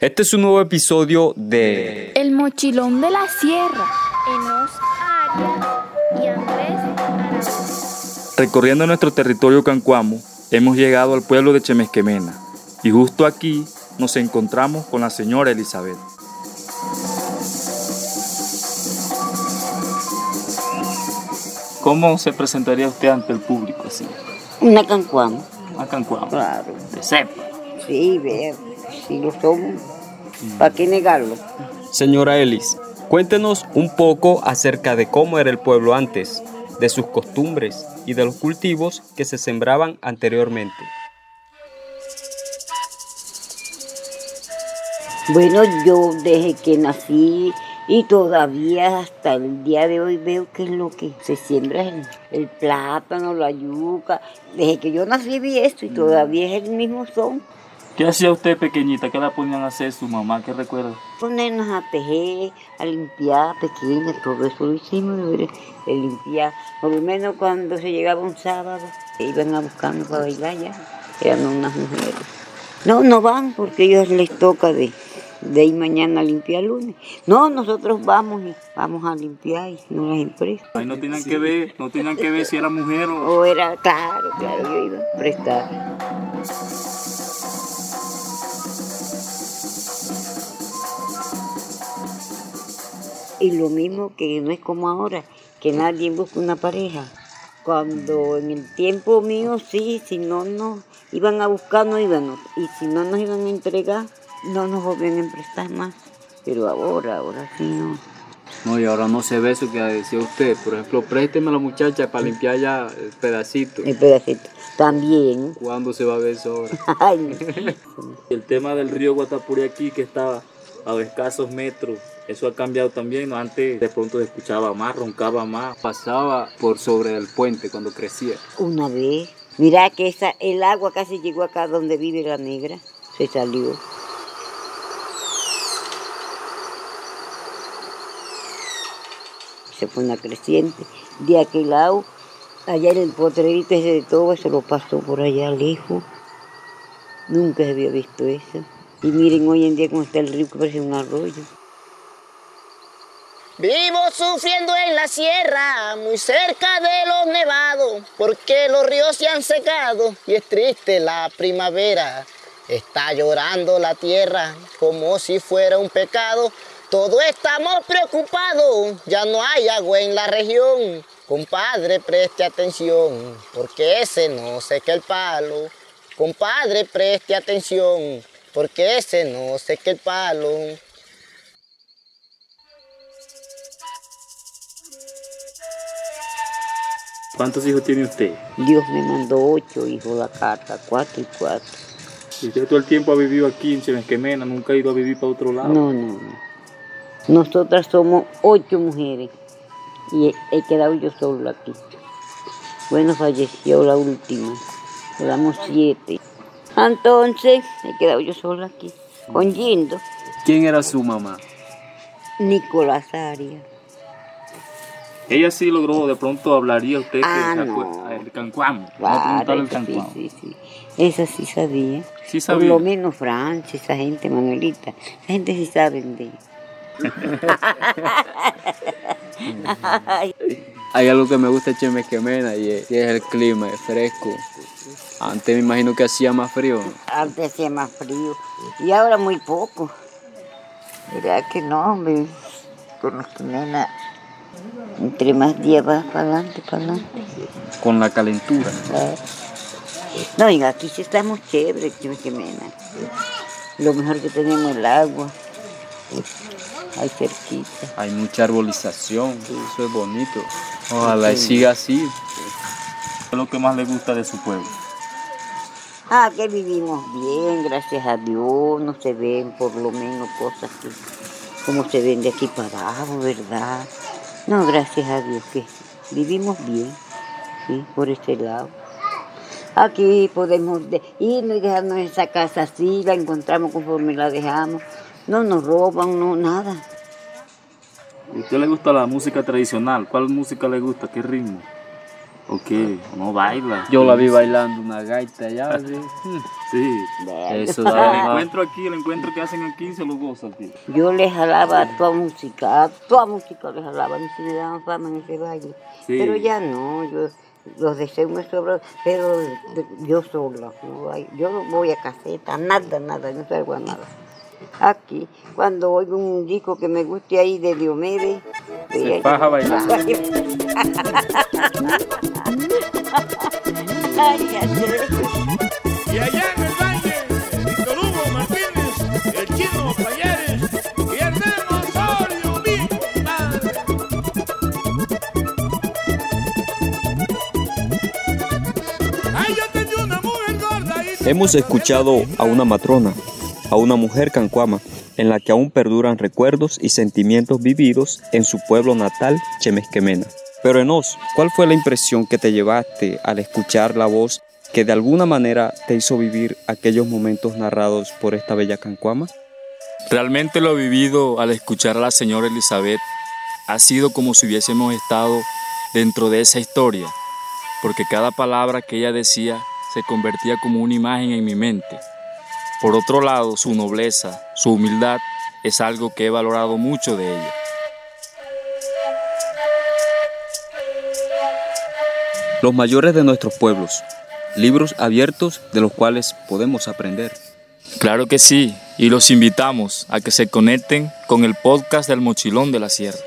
Este es un nuevo episodio de El mochilón de la sierra. Enos Aria y Andrés. Recorriendo nuestro territorio cancuamo, hemos llegado al pueblo de Chemesquemena y justo aquí nos encontramos con la señora Elizabeth. ¿Cómo se presentaría usted ante el público así? Una cancuama, A Cancuamo. claro. De cepa. Sí, vea, si lo somos, ¿para qué negarlo? Señora Elis, cuéntenos un poco acerca de cómo era el pueblo antes, de sus costumbres y de los cultivos que se sembraban anteriormente. Bueno, yo desde que nací y todavía hasta el día de hoy veo que es lo que se siembra el, el plátano, la yuca. Desde que yo nací vi esto y todavía es el mismo son. ¿Qué hacía usted pequeñita? ¿Qué la ponían a hacer su mamá? ¿Qué recuerda? Ponernos a tejer, a limpiar pequeñas, todo eso lo hicimos, de limpiar. Por lo menos cuando se llegaba un sábado, iban a buscarnos para bailar ya, eran unas mujeres. No, no van porque a ellos les toca de, de ir mañana a limpiar lunes. No, nosotros vamos y vamos a limpiar y no las empresas. Ahí no tenían que ver, no tenían que ver si era mujer o... O era, claro, claro, yo iba a prestar. Y lo mismo que no es como ahora, que nadie busca una pareja. Cuando en el tiempo mío sí, si no nos iban a buscar, no íbamos. Y si no nos iban a entregar, no nos volvían a prestar más. Pero ahora, ahora sí no. No, y ahora no se ve eso que decía usted. Por ejemplo, présteme a la muchacha para limpiar ya el pedacito. El pedacito. También. ¿Cuándo se va a ver eso ahora? Ay, no. El tema del río Guatapuri aquí que estaba a escasos metros, eso ha cambiado también. Antes de pronto se escuchaba más, roncaba más. Pasaba por sobre el puente cuando crecía. Una vez, mira que esa, el agua casi llegó acá donde vive la negra, se salió. Se fue una creciente. De aquel lado, allá en el potrerito ese de todo, eso lo pasó por allá lejos. Nunca se había visto eso. Y miren hoy en día cómo está el río, que parece un arroyo. Vivo sufriendo en la sierra, muy cerca de los nevados, porque los ríos se han secado y es triste la primavera. Está llorando la tierra como si fuera un pecado. Todos estamos preocupados, ya no hay agua en la región. Compadre, preste atención, porque ese no seca el palo. Compadre, preste atención, porque ese no seca el palo. ¿Cuántos hijos tiene usted? Dios me mandó ocho hijos la carta, cuatro y cuatro. Y usted todo el tiempo ha vivido aquí en Chemesquemena, nunca ha ido a vivir para otro lado. No, no, no. Nosotras somos ocho mujeres y he, he quedado yo solo aquí. Bueno, falleció la última. Quedamos siete. Entonces, he quedado yo sola aquí, con Yindo, ¿Quién era su mamá? Nicolás Arias. Ella sí logró, de pronto hablaría usted Ah, que se no. acuerda- el cancuamo. Claro, el sí, sí, sí. Esa sí sabía. Sí Por sabía. lo menos Francia, esa gente, Manuelita. Esa gente sí sabe de Ay, Hay algo que me gusta de Chemesquemena y es, y es el clima, es fresco. Antes me imagino que hacía más frío. Antes hacía más frío y ahora muy poco. Mira que no, hombre, con esta nena, entre más días vas para adelante, para adelante. Con la calentura. No, y aquí sí estamos chéveres, Chimquemena. Lo mejor que tenemos es el agua, ahí cerquita. Hay mucha arbolización, eso es bonito. Ojalá y siga así. ¿Qué es lo que más le gusta de su pueblo? Ah, que vivimos bien, gracias a Dios, no se ven por lo menos cosas que, como se ven de aquí para abajo, ¿verdad? No, gracias a Dios que vivimos bien, sí, por este lado. Aquí podemos de- irnos y dejarnos esa casa así, la encontramos conforme la dejamos. No nos roban, no, nada. ¿A usted le gusta la música tradicional? ¿Cuál música le gusta? ¿Qué ritmo? ¿O qué? ¿No baila? Yo la vi bailando una gaita allá. Sí. Eso El da más. encuentro aquí, el encuentro que hacen aquí se lo goza, tío. Yo les jalaba a toda música, a toda música les jalaba, a mí se me daban fama en ese baile. Sí. Pero ya no, yo los deseos me sobran, pero yo sola, no yo no voy a caseta, nada, nada, no salgo a nada. Aquí, cuando oigo un disco que me guste ahí de Diomedes, Se faja a bailar. Ay, sé. Y allá en el valle, Víctor Hugo Martínez, el chino Payares y Hernán Osorio, mi compadre. Ay, yo tenía una mujer gorda y Hemos escuchado a una matrona, a una mujer cancuama, en la que aún perduran recuerdos y sentimientos vividos en su pueblo natal, Chemesquemena. Pero Enos, ¿cuál fue la impresión que te llevaste al escuchar la voz que de alguna manera te hizo vivir aquellos momentos narrados por esta bella cancuama? Realmente lo vivido al escuchar a la señora Elizabeth ha sido como si hubiésemos estado dentro de esa historia, porque cada palabra que ella decía se convertía como una imagen en mi mente. Por otro lado, su nobleza, su humildad, es algo que he valorado mucho de ella. Los mayores de nuestros pueblos, libros abiertos de los cuales podemos aprender. Claro que sí, y los invitamos a que se conecten con el podcast del Mochilón de la Sierra.